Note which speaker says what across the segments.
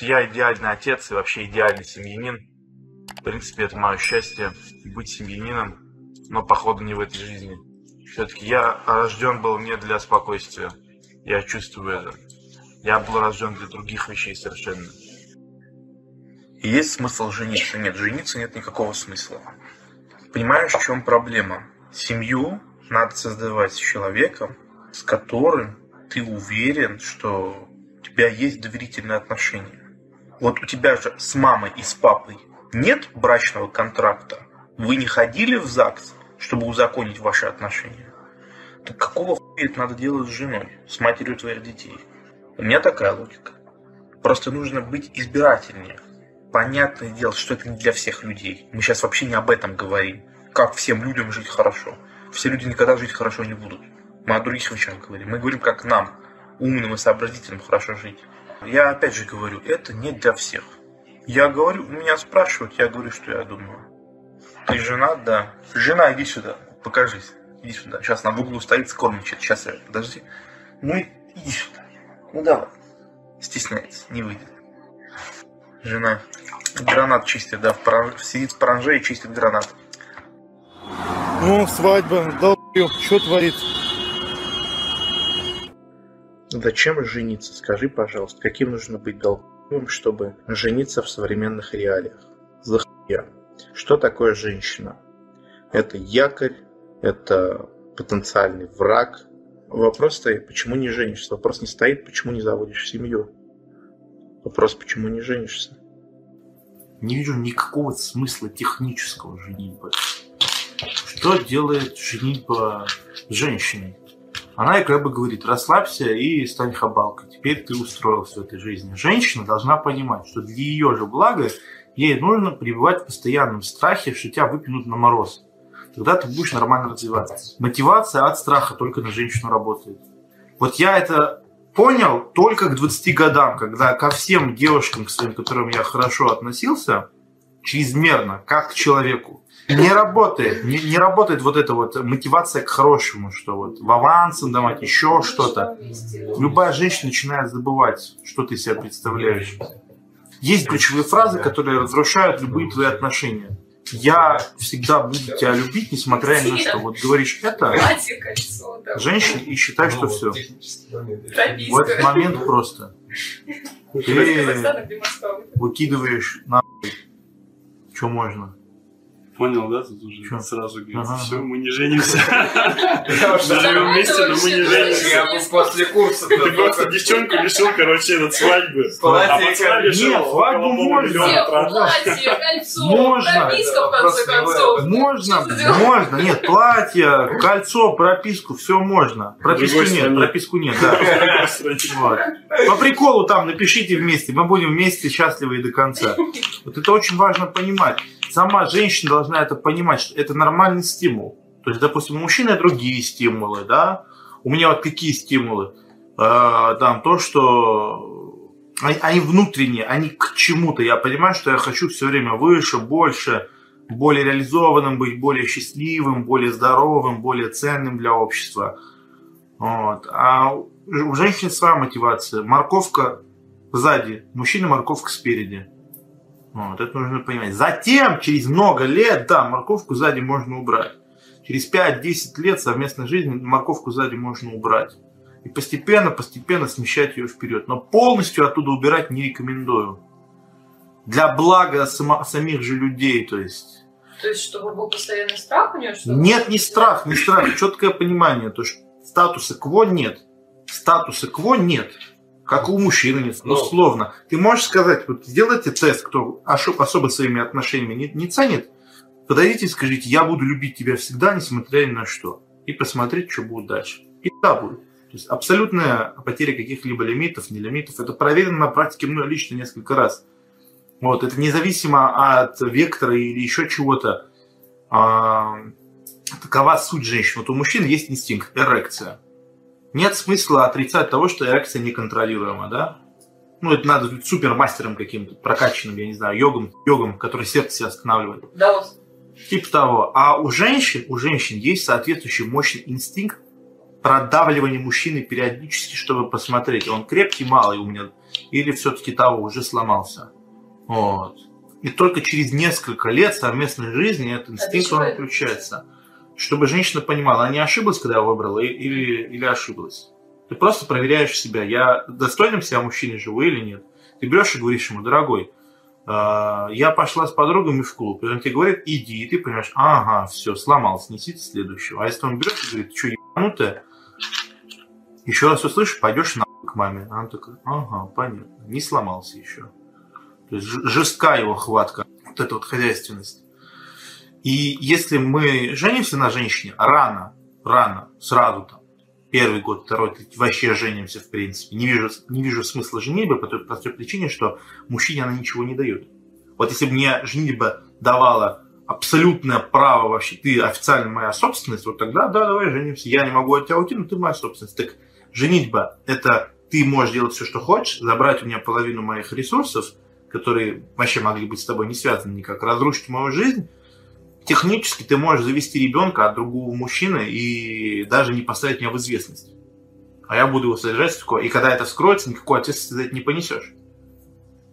Speaker 1: Я идеальный отец и вообще идеальный семьянин. В принципе, это мое счастье быть семьянином, но походу не в этой жизни. Все-таки я рожден был не для спокойствия. Я чувствую это. Я был рожден для других вещей совершенно. Есть смысл жениться? Нет, жениться нет никакого смысла. Понимаешь, в чем проблема? Семью надо создавать с человеком, с которым ты уверен, что у тебя есть доверительные отношения. Вот у тебя же с мамой и с папой нет брачного контракта. Вы не ходили в ЗАГС, чтобы узаконить ваши отношения. Так какого хуя это надо делать с женой, с матерью твоих детей? У меня такая логика. Просто нужно быть избирательнее. Понятное дело, что это не для всех людей. Мы сейчас вообще не об этом говорим. Как всем людям жить хорошо. Все люди никогда жить хорошо не будут. Мы о других вещах говорим. Мы говорим, как нам, умным и сообразительным, хорошо жить. Я опять же говорю, это не для всех. Я говорю, меня спрашивают, я говорю, что я думаю. Ты жена? Да. Жена, иди сюда, покажись. Иди сюда. Сейчас на углу стоит, скормничает. Сейчас я, подожди. Ну, иди сюда. Ну давай. Стесняется, не выйдет. Жена. Гранат чистит, да, в паранж... сидит в паранже и чистит гранат.
Speaker 2: Ну, свадьба, долбёб, что творится?
Speaker 1: Зачем жениться? Скажи, пожалуйста, каким нужно быть долбёбом, чтобы жениться в современных реалиях? Захуя. Что такое женщина? Это якорь, это потенциальный враг. Вопрос стоит, почему не женишься? Вопрос не стоит, почему не заводишь семью. Вопрос, почему не женишься?
Speaker 3: Не вижу никакого смысла технического женитьбы. Что делает женитьба женщиной? Она как бы говорит, расслабься и стань хабалкой. Теперь ты устроился в этой жизни. Женщина должна понимать, что для ее же блага ей нужно пребывать в постоянном страхе, что тебя выпьют на мороз. Тогда ты будешь нормально развиваться. Мотивация от страха только на женщину работает. Вот я это понял только к 20 годам, когда ко всем девушкам, к своим, к которым я хорошо относился, чрезмерно, как к человеку, не работает. Не, не работает вот эта вот мотивация к хорошему, что вот в авансом давать, еще что-то. Любая женщина начинает забывать, что ты себя представляешь. Есть ключевые фразы, которые разрушают любые твои отношения. Я всегда буду тебя любить, несмотря ни на что. Вот говоришь это, женщина, и считай, что все. В этот момент просто ты выкидываешь на что можно.
Speaker 4: Понял, да? Тут уже
Speaker 3: Чё?
Speaker 4: сразу говорит,
Speaker 3: Ага.
Speaker 4: все, мы не женимся. Мы живем вместе, но мы не женимся.
Speaker 5: Я бы после курса
Speaker 4: Ты просто девчонку лишил, короче, от свадьбы.
Speaker 5: Платье
Speaker 4: А пацана
Speaker 5: и
Speaker 4: лишил
Speaker 3: Нет, свадьбу можно.
Speaker 6: Платье, кольцо,
Speaker 3: Можно.
Speaker 6: прописка, в конце концов.
Speaker 3: Можно, можно. Нет, платье, кольцо, прописку, все можно. Прописку нет, прописку нет, да. По приколу там напишите вместе, мы будем вместе счастливы и до конца. Вот это очень важно понимать. Сама женщина должна это понимать, что это нормальный стимул. То есть, допустим, у мужчины другие стимулы, да? У меня вот какие стимулы? Э, там то, что они, они внутренние, они к чему-то. Я понимаю, что я хочу все время выше, больше, более реализованным быть, более счастливым, более здоровым, более ценным для общества. Вот. А у женщин своя мотивация. Морковка сзади, мужчина морковка спереди. Вот, это нужно понимать. Затем, через много лет, да, морковку сзади можно убрать. Через 5-10 лет совместной жизни морковку сзади можно убрать. И постепенно, постепенно смещать ее вперед. Но полностью оттуда убирать не рекомендую. Для блага само- самих же людей, то есть.
Speaker 6: То есть, чтобы был постоянный страх у нее? Что
Speaker 3: Нет, не страх, не страх, четкое понимание. То есть статуса кво нет. Статуса кво нет. Как у мужчины нет,
Speaker 5: Ну.
Speaker 3: условно. Ты можешь сказать, вот сделайте тест, кто особо своими отношениями не, не ценит, подойдите и скажите, я буду любить тебя всегда, несмотря ни на что. И посмотреть, что будет дальше. И да, будет. То есть абсолютная потеря каких-либо лимитов, не лимитов. Это проверено на практике мной лично несколько раз. Вот, это независимо от вектора или еще чего-то. А, такова суть женщин. Вот у мужчин есть инстинкт, эрекция. Нет смысла отрицать того, что эрекция неконтролируема, да? Ну, это надо быть супермастером каким-то, прокачанным, я не знаю, йогом, йогом, который сердце себя останавливает.
Speaker 6: Да, вот.
Speaker 3: Типа того. А у женщин, у женщин есть соответствующий мощный инстинкт продавливание мужчины периодически, чтобы посмотреть, он крепкий, малый у меня, или все-таки того уже сломался. Вот. И только через несколько лет совместной жизни этот инстинкт он включается. Чтобы женщина понимала, она не ошиблась, когда выбрала, или, или ошиблась. Ты просто проверяешь себя, я достойным себя мужчине живу или нет. Ты берешь и говоришь ему, дорогой, а, я пошла с подругами в клуб, и он тебе говорит, иди, и ты понимаешь, ага, все, сломался, несите следующего. А если он берет и говорит, что ебанутая, еще раз услышишь, пойдешь на к маме. А он такой, ага, понятно, не сломался еще. То есть жестка его хватка, вот эта вот хозяйственность. И если мы женимся на женщине рано, рано, сразу там, первый год, второй, вообще женимся, в принципе. Не вижу, не вижу смысла женитьбы по той простой причине, что мужчине она ничего не дает. Вот если бы мне женитьба давала абсолютное право вообще, ты официально моя собственность, вот тогда, да, давай женимся. Я не могу от тебя уйти, но ты моя собственность. Так женитьба – это ты можешь делать все, что хочешь, забрать у меня половину моих ресурсов, которые вообще могли быть с тобой не связаны никак, разрушить мою жизнь, технически ты можешь завести ребенка от другого мужчины и даже не поставить меня в известность. А я буду его содержать, и когда это вскроется, никакой ответственности за это не понесешь.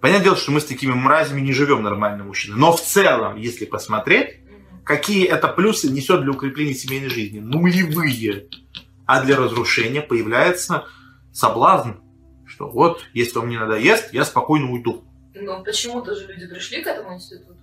Speaker 3: Понятное дело, что мы с такими мразями не живем нормально мужчины. Но в целом, если посмотреть, какие это плюсы несет для укрепления семейной жизни? Нулевые. А для разрушения появляется соблазн, что вот, если он мне надоест, я спокойно уйду.
Speaker 6: Ну, почему-то же люди пришли к этому институту.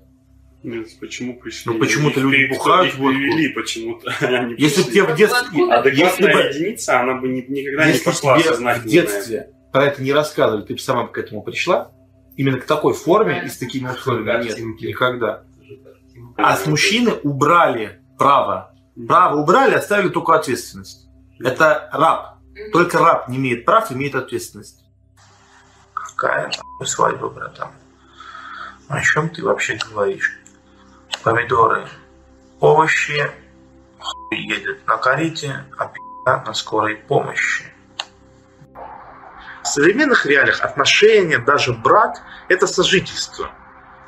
Speaker 4: Нет, почему пришли?
Speaker 3: Ну почему-то люди
Speaker 4: Их
Speaker 3: бухают
Speaker 4: их
Speaker 3: водку.
Speaker 4: привели почему-то. Они
Speaker 3: Если бы тебе в детстве...
Speaker 4: Адекватная
Speaker 3: бы,
Speaker 4: единица, она бы ни- никогда не
Speaker 3: если
Speaker 4: пошла
Speaker 3: тебе в детстве про это не рассказывали, ты бы сама к этому пришла, именно к такой форме и с такими условиями. Нет, никогда. А с мужчины убрали право. Право убрали, оставили только ответственность. Это раб. Только раб не имеет прав, имеет ответственность. Какая свадьба, братан? О чем ты вообще говоришь? Помидоры, овощи, хуй едет на карете, а пи***а на скорой помощи. В современных реалиях отношения, даже брак – это сожительство.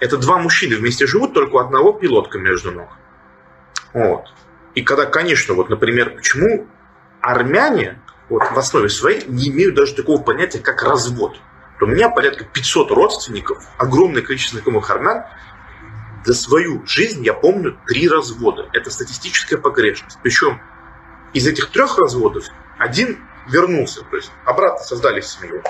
Speaker 3: Это два мужчины вместе живут, только у одного пилотка между ног. Вот. И когда, конечно, вот, например, почему армяне вот, в основе своей не имеют даже такого понятия, как развод. У меня порядка 500 родственников, огромное количество знакомых армян. За свою жизнь я помню три развода. Это статистическая погрешность. Причем из этих трех разводов один вернулся, то есть обратно создали семью.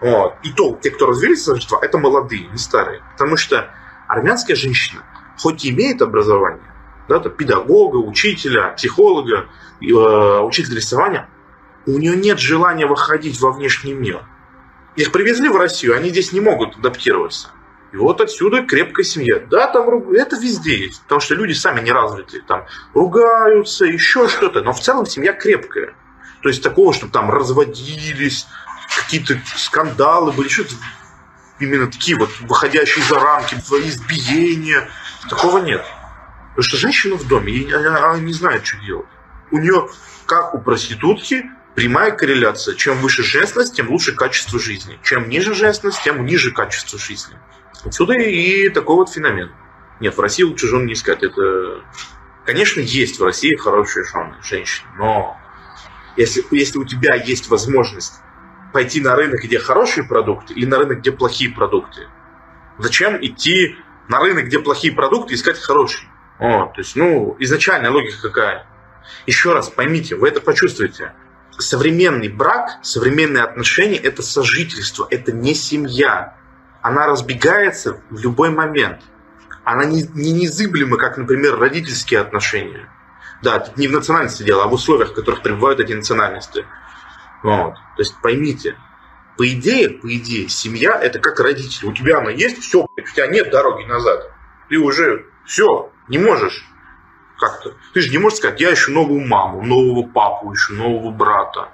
Speaker 3: Вот. И то, те, кто развелись сожительства, это молодые, не старые. Потому что армянская женщина, хоть и имеет образование, да, там, педагога, учителя, психолога, э, учителя рисования, у нее нет желания выходить во внешний мир. Их привезли в Россию, они здесь не могут адаптироваться. И вот отсюда крепкая семья. Да, там это везде есть, потому что люди сами не развиты, там ругаются, еще что-то, но в целом семья крепкая. То есть такого, чтобы там разводились, какие-то скандалы были, что именно такие вот выходящие за рамки, избиения, такого нет. Потому что женщина в доме, ей- она, она не знает, что делать. У нее, как у проститутки, прямая корреляция. Чем выше женственность, тем лучше качество жизни. Чем ниже женственность, тем ниже качество жизни. Отсюда и такой вот феномен. Нет, в России лучше жен не искать. Это, конечно, есть в России хорошие жены, женщины, но если, если у тебя есть возможность пойти на рынок, где хорошие продукты, или на рынок, где плохие продукты, зачем идти на рынок, где плохие продукты, искать хорошие? Вот, то есть, ну, изначальная логика какая? Еще раз поймите, вы это почувствуете. Современный брак, современные отношения – это сожительство, это не семья. Она разбегается в любой момент. Она не, не незыблема, как, например, родительские отношения. Да, тут не в национальности дело, а в условиях, в которых пребывают эти национальности. Вот. То есть поймите, по идее, по идее, семья это как родители. У тебя она есть, все, у тебя нет дороги назад. Ты уже все, не можешь как-то. Ты же не можешь сказать, я ищу новую маму, нового папу ищу, нового брата.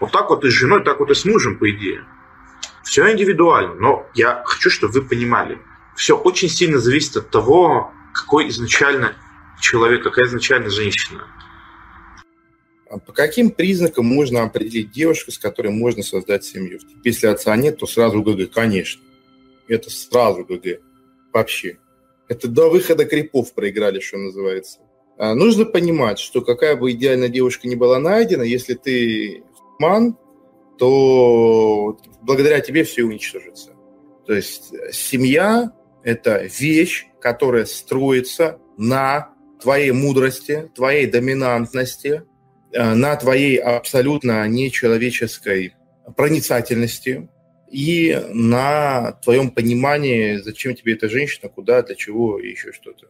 Speaker 3: Вот так вот и с женой, так вот и с мужем, по идее. Все индивидуально, но я хочу, чтобы вы понимали, все очень сильно зависит от того, какой изначально человек, какая изначально женщина.
Speaker 5: А по каким признакам можно определить девушку, с которой можно создать семью? Если отца нет, то сразу ГГ, конечно. Это сразу ГГ. Вообще. Это до выхода крипов проиграли, что называется. А, нужно понимать, что какая бы идеальная девушка ни была найдена, если ты ман, то благодаря тебе все уничтожится. То есть семья – это вещь, которая строится на твоей мудрости, твоей доминантности, э, на твоей абсолютно нечеловеческой проницательности и на твоем понимании, зачем тебе эта женщина, куда, для чего и еще что-то.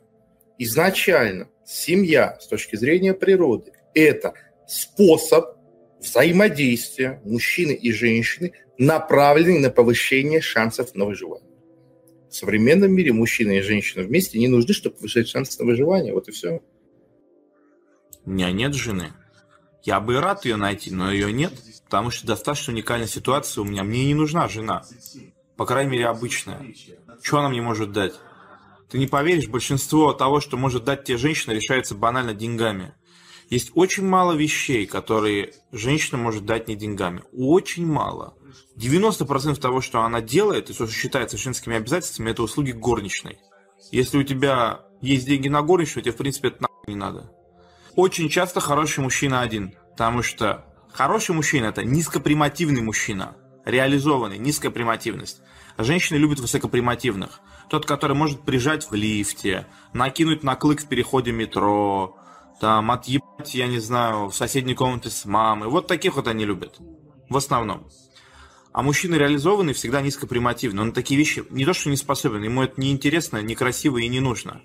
Speaker 5: Изначально семья с точки зрения природы – это способ взаимодействия мужчины и женщины, направленный на повышение шансов на выживание. В современном мире мужчина и женщина вместе не нужны, чтобы повышать шансы на выживание. Вот и все.
Speaker 3: У меня нет жены. Я бы рад ее найти, но ее нет, потому что достаточно уникальная ситуация у меня. Мне не нужна жена. По крайней мере, обычная. Что она мне может дать? Ты не поверишь, большинство того, что может дать тебе женщина, решается банально деньгами. Есть очень мало вещей, которые женщина может дать не деньгами. Очень мало. 90% того, что она делает, и что считается женскими обязательствами, это услуги горничной. Если у тебя есть деньги на горничную, тебе, в принципе, это нахуй не надо. Очень часто хороший мужчина один, потому что хороший мужчина – это низкопримативный мужчина, реализованный, низкая примативность. А женщины любят высокопримативных. Тот, который может прижать в лифте, накинуть на клык в переходе метро, там, отъебать, я не знаю, в соседней комнате с мамой. Вот таких вот они любят. В основном. А мужчина реализованный всегда низкопримативный. Он на такие вещи не то что не способен, ему это не интересно, некрасиво и не нужно.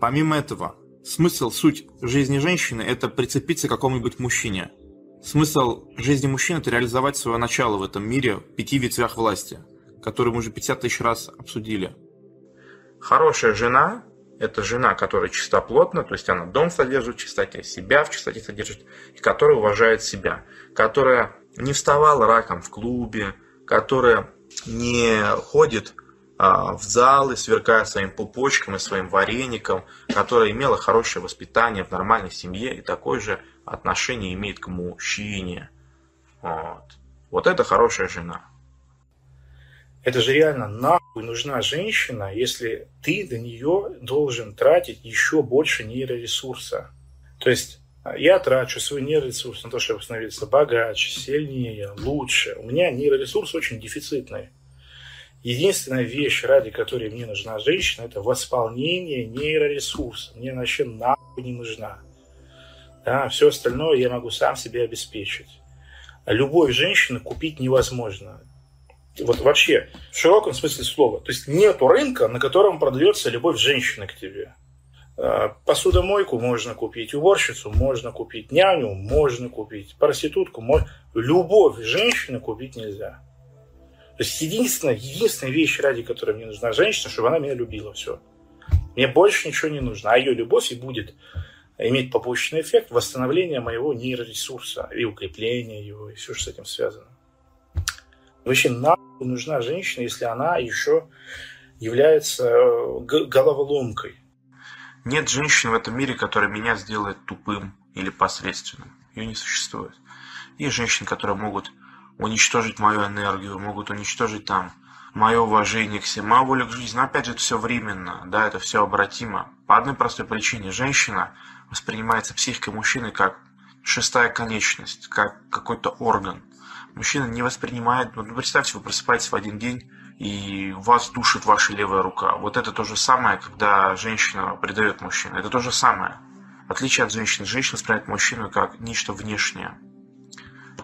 Speaker 3: Помимо этого, смысл, суть жизни женщины – это прицепиться к какому-нибудь мужчине. Смысл жизни мужчины – это реализовать свое начало в этом мире в пяти ветвях власти, которые мы уже 50 тысяч раз обсудили.
Speaker 1: Хорошая жена – это жена, которая чистоплотна, то есть она дом содержит в чистоте, себя в чистоте содержит, и которая уважает себя, которая не вставала раком в клубе, которая не ходит а, в залы, сверкая своим пупочком и своим вареником, которая имела хорошее воспитание в нормальной семье и такое же отношение имеет к мужчине. Вот, вот это хорошая жена.
Speaker 7: Это же реально нахуй нужна женщина, если ты до нее должен тратить еще больше нейроресурса. То есть а я трачу свой нейроресурс на то, чтобы становиться богаче, сильнее, лучше. У меня нейроресурс очень дефицитный. Единственная вещь, ради которой мне нужна женщина, это восполнение нейроресурса. Мне вообще нахуй не нужна. Да, все остальное я могу сам себе обеспечить. А любовь женщины купить невозможно. Вот вообще, в широком смысле слова. То есть нету рынка, на котором продается любовь женщины к тебе. Э, посудомойку можно купить, уборщицу можно купить, няню можно купить, проститутку можно... Любовь женщины купить нельзя. То есть единственная, единственная вещь, ради которой мне нужна женщина, чтобы она меня любила. Все. Мне больше ничего не нужно. А ее любовь и будет иметь побочный эффект восстановления моего нейроресурса и укрепления его, и все, что с этим связано. Вообще, нахуй нужна женщина, если она еще является э, головоломкой
Speaker 1: нет женщины в этом мире, которая меня сделает тупым или посредственным. Ее не существует. Есть женщины, которые могут уничтожить мою энергию, могут уничтожить там мое уважение к себе, мою волю к жизни. Но опять же, это все временно, да, это все обратимо. По одной простой причине. Женщина воспринимается психикой мужчины как шестая конечность, как какой-то орган. Мужчина не воспринимает, ну, представьте, вы просыпаетесь в один день, и вас душит ваша левая рука. Вот это то же самое, когда женщина предает мужчину. Это то же самое. Отличие от женщины, женщина воспринимает мужчину как нечто внешнее,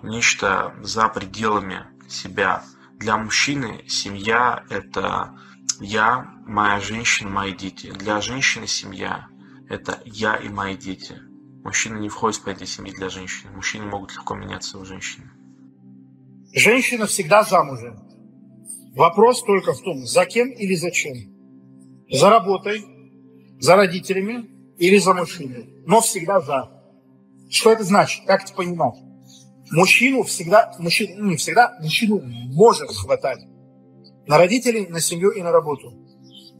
Speaker 1: нечто за пределами себя. Для мужчины семья – это я, моя женщина, мои дети. Для женщины семья – это я и мои дети. Мужчина не входит в понятие семьи для женщины. Мужчины могут легко меняться у женщины.
Speaker 2: Женщина всегда замужем. Вопрос только в том, за кем или зачем. За работой, за родителями или за мужчиной. Но всегда за. Что это значит? Как это понимать? Мужчину всегда, мужчину, не всегда, мужчину может хватать. На родителей, на семью и на работу.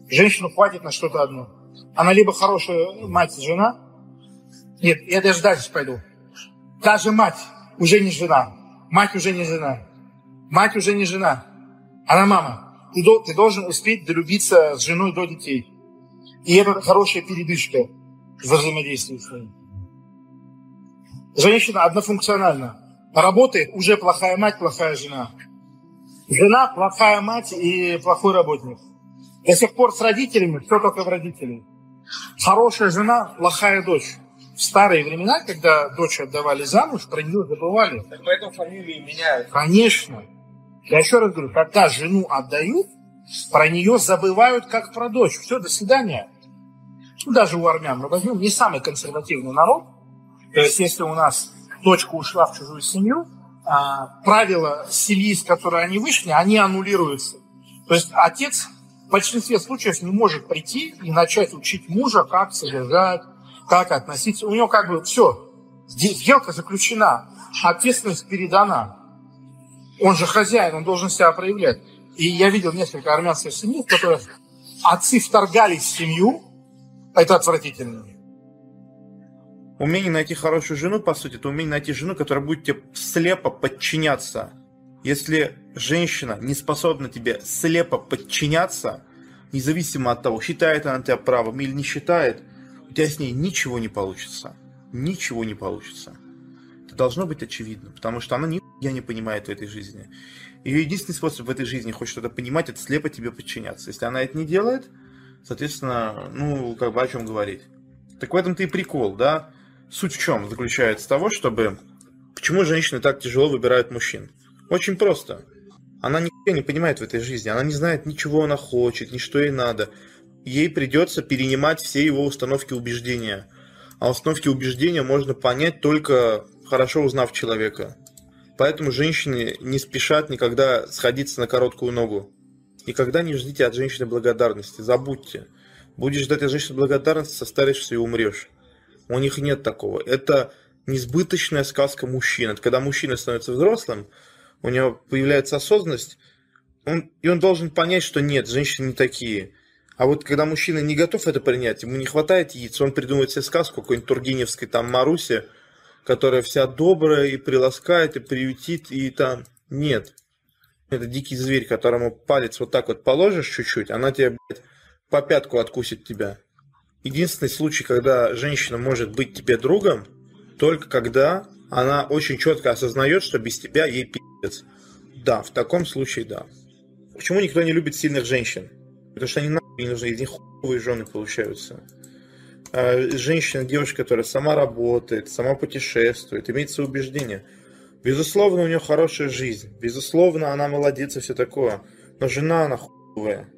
Speaker 2: Женщину хватит на что-то одно. Она либо хорошая мать, жена. Нет, я даже дальше пойду. Даже мать уже не жена. Мать уже не жена. Мать уже не жена. Она мама. Ты, ты должен успеть долюбиться с женой до детей. И это хорошая передышка. во взаимодействии с ним. Женщина однофункциональна. Работает, уже плохая мать, плохая жена. Жена плохая мать и плохой работник. До сих пор с родителями, все только в родителей. Хорошая жена, плохая дочь. В старые времена, когда дочь отдавали замуж, про нее забывали.
Speaker 8: Так поэтому фамилии меняют.
Speaker 2: Конечно. Я еще раз говорю, когда жену отдают, про нее забывают как про дочь. Все, до свидания. Ну, даже у армян мы возьмем не самый консервативный народ. То есть, если у нас дочка ушла в чужую семью, а, правила семьи, с которой они вышли, они аннулируются. То есть отец в большинстве случаев не может прийти и начать учить мужа, как содержать, как относиться. У него как бы все, сделка заключена, ответственность передана. Он же хозяин, он должен себя проявлять. И я видел несколько армянских семей, в которых отцы вторгались в семью, это отвратительно.
Speaker 3: Умение найти хорошую жену, по сути, это умение найти жену, которая будет тебе слепо подчиняться. Если женщина не способна тебе слепо подчиняться, независимо от того, считает она тебя правым или не считает, у тебя с ней ничего не получится. Ничего не получится. Это должно быть очевидно, потому что она нихуя не понимает в этой жизни. Ее единственный способ в этой жизни хоть что-то понимать, это слепо тебе подчиняться. Если она это не делает, соответственно, ну, как бы о чем говорить. Так в этом-то и прикол, да? Суть в чем заключается того, чтобы... Почему женщины так тяжело выбирают мужчин? Очень просто. Она ничего не понимает в этой жизни. Она не знает ничего она хочет, ни что ей надо. Ей придется перенимать все его установки убеждения. А установки убеждения можно понять только хорошо узнав человека. Поэтому женщины не спешат никогда сходиться на короткую ногу. Никогда не ждите от женщины благодарности. Забудьте. Будешь ждать от женщины благодарности, состаришься и умрешь. У них нет такого. Это несбыточная сказка мужчин. Это когда мужчина становится взрослым, у него появляется осознанность, он, и он должен понять, что нет, женщины не такие. А вот когда мужчина не готов это принять, ему не хватает яиц, он придумывает себе сказку какой-нибудь Тургеневской, там Маруси, которая вся добрая и приласкает, и приютит, и там... Нет. Это дикий зверь, которому палец вот так вот положишь чуть-чуть, она тебе, блядь, по пятку откусит тебя. Единственный случай, когда женщина может быть тебе другом, только когда она очень четко осознает, что без тебя ей пиздец. Да, в таком случае да. Почему никто не любит сильных женщин? Потому что они нахуй не нужны, из них хуевые жены получаются. А женщина, девушка, которая сама работает, сама путешествует, имеет свои убеждения. Безусловно, у нее хорошая жизнь. Безусловно, она молодец и все такое. Но жена она хуевая.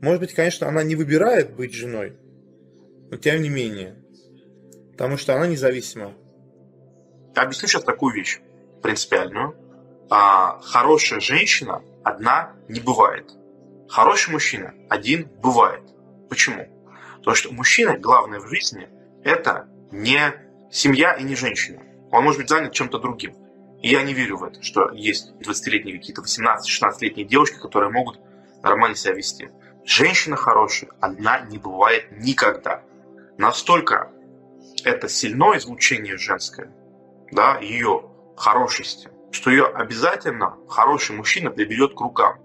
Speaker 3: Может быть, конечно, она не выбирает быть женой, но тем не менее. Потому что она независима.
Speaker 9: Я объясню сейчас такую вещь принципиальную. А, хорошая женщина одна не бывает. Хороший мужчина один бывает. Почему? Потому что мужчина, главное в жизни, это не семья и не женщина. Он может быть занят чем-то другим. И я не верю в это, что есть 20-летние какие-то 18-16-летние девушки, которые могут нормально себя вести. Женщина хорошая одна не бывает никогда настолько это сильное излучение женское, да, ее хорошести, что ее обязательно хороший мужчина приберет к рукам.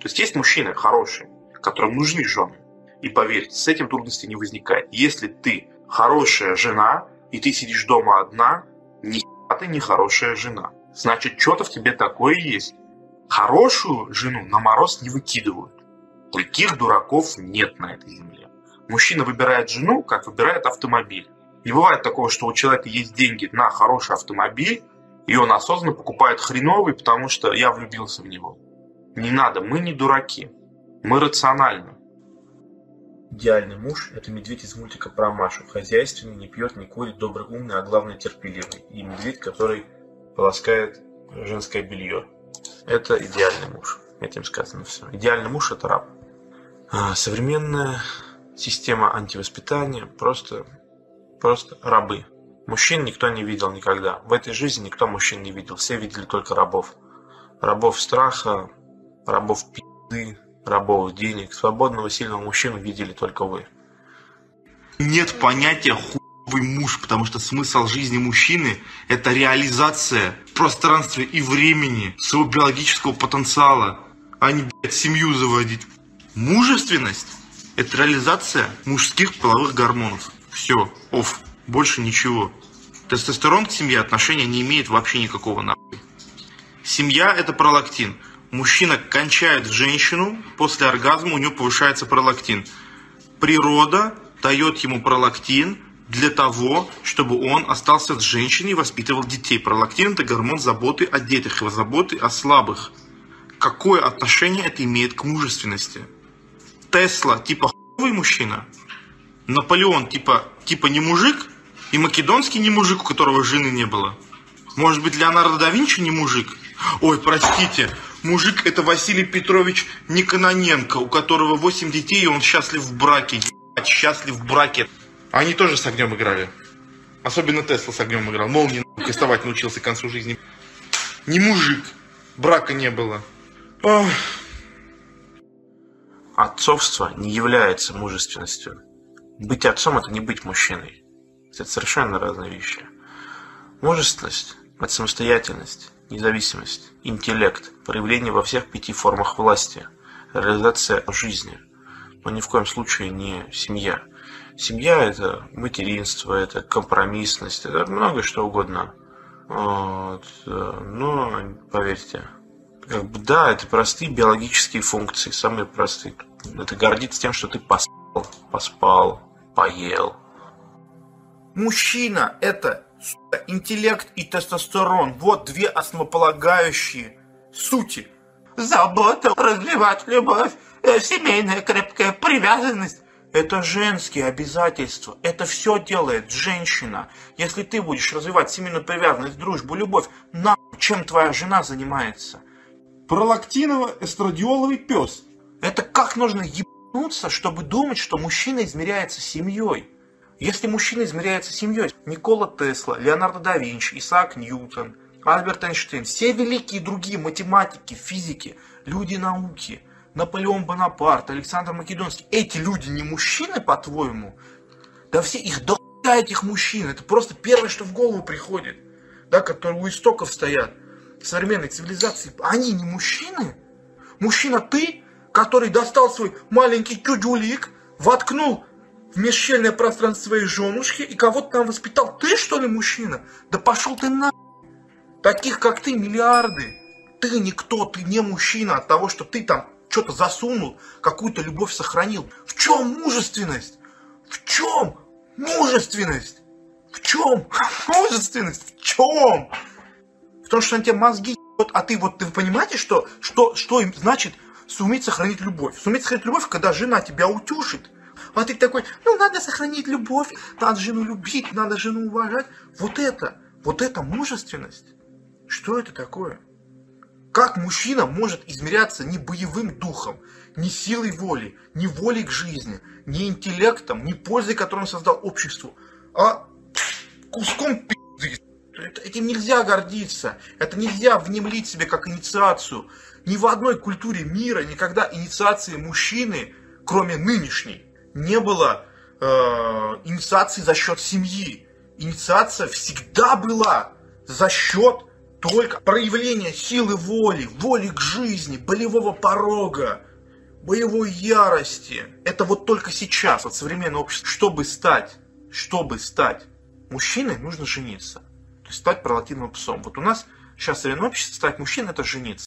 Speaker 9: То есть есть мужчины хорошие, которым нужны жены. И поверьте, с этим трудностей не возникает. Если ты хорошая жена, и ты сидишь дома одна, ни ты не хорошая жена. Значит, что-то в тебе такое есть. Хорошую жену на мороз не выкидывают. Таких дураков нет на этой земле. Мужчина выбирает жену, как выбирает автомобиль. Не бывает такого, что у человека есть деньги на хороший автомобиль, и он осознанно покупает хреновый, потому что я влюбился в него. Не надо, мы не дураки. Мы рациональны.
Speaker 10: Идеальный муж – это медведь из мультика про Машу. Хозяйственный, не пьет, не курит, добрый, умный, а главное терпеливый. И медведь, который полоскает женское белье. Это идеальный муж. Этим сказано все. Идеальный муж – это раб. А современная система антивоспитания, просто, просто рабы. Мужчин никто не видел никогда. В этой жизни никто мужчин не видел. Все видели только рабов. Рабов страха, рабов пизды, рабов денег. Свободного, сильного мужчину видели только вы.
Speaker 11: Нет понятия хуевый муж, потому что смысл жизни мужчины – это реализация в пространстве и времени своего биологического потенциала, а не, блядь, семью заводить. Мужественность это реализация мужских половых гормонов.
Speaker 12: Все, оф, больше ничего. Тестостерон к семье отношения не имеет вообще никакого нахуй. Семья – это пролактин. Мужчина кончает женщину, после оргазма у него повышается пролактин. Природа дает ему пролактин для того, чтобы он остался с женщиной и воспитывал детей. Пролактин – это гормон заботы о детях, его заботы о слабых. Какое отношение это имеет к мужественности? Тесла типа хуевый мужчина, Наполеон типа, типа не мужик, и Македонский не мужик, у которого жены не было. Может быть, Леонардо да Винчи не мужик? Ой, простите, мужик это Василий Петрович Никононенко, у которого 8 детей, и он счастлив в браке. Ебать, счастлив в браке. Они тоже с огнем играли. Особенно Тесла с огнем играл. Молнии кастовать научился к концу жизни. Не мужик. Брака не было. Ох.
Speaker 13: Отцовство не является мужественностью. Быть отцом – это не быть мужчиной. Это совершенно разные вещи. Мужественность – это самостоятельность, независимость, интеллект, проявление во всех пяти формах власти, реализация жизни, но ни в коем случае не семья. Семья – это материнство, это компромиссность, это многое что угодно. Вот. Но, поверьте, как бы, да, это простые биологические функции, самые простые. Это гордиться тем, что ты поспал, поспал, поел.
Speaker 3: Мужчина – это интеллект и тестостерон. Вот две основополагающие сути. Забота, разливать любовь, э, семейная крепкая привязанность. Это женские обязательства. Это все делает женщина. Если ты будешь развивать семейную привязанность, дружбу, любовь, на чем твоя жена занимается? Пролактиново-эстрадиоловый пес. Это как нужно ебнуться, чтобы думать, что мужчина измеряется семьей? Если мужчина измеряется семьей, Никола Тесла, Леонардо да Винчи, Исаак Ньютон, Альберт Эйнштейн, все великие другие математики, физики, люди науки, Наполеон Бонапарт, Александр Македонский, эти люди не мужчины, по-твоему? Да все их до этих мужчин, это просто первое, что в голову приходит, да, которые у истоков стоят современной цивилизации, они не мужчины? Мужчина ты, который достал свой маленький тюдюлик, воткнул межщельное пространство своей женушки и кого-то там воспитал. Ты что ли мужчина? Да пошел ты на... Таких, как ты, миллиарды. Ты никто, ты не мужчина от того, что ты там что-то засунул, какую-то любовь сохранил. В чем мужественность? В чем мужественность? В чем мужественность? В чем? В том, что на тебе мозги ебет, а ты вот, ты понимаете, что, что, что им значит суметь сохранить любовь? Суметь сохранить любовь, когда жена тебя утюшит. А ты такой, ну надо сохранить любовь, надо жену любить, надо жену уважать. Вот это, вот это мужественность. Что это такое? Как мужчина может измеряться не боевым духом, не силой воли, не волей к жизни, не интеллектом, не пользой, которую он создал обществу, а куском пизды. Этим нельзя гордиться, это нельзя внемлить себе как инициацию. Ни в одной культуре мира никогда инициации мужчины, кроме нынешней, не было э, инициации за счет семьи. Инициация всегда была за счет только проявления силы воли, воли к жизни, болевого порога, боевой ярости. Это вот только сейчас, вот современное общество, чтобы стать, чтобы стать мужчиной, нужно жениться. То есть стать пролатиновым псом. Вот у нас сейчас современное общество, стать мужчиной, это жениться.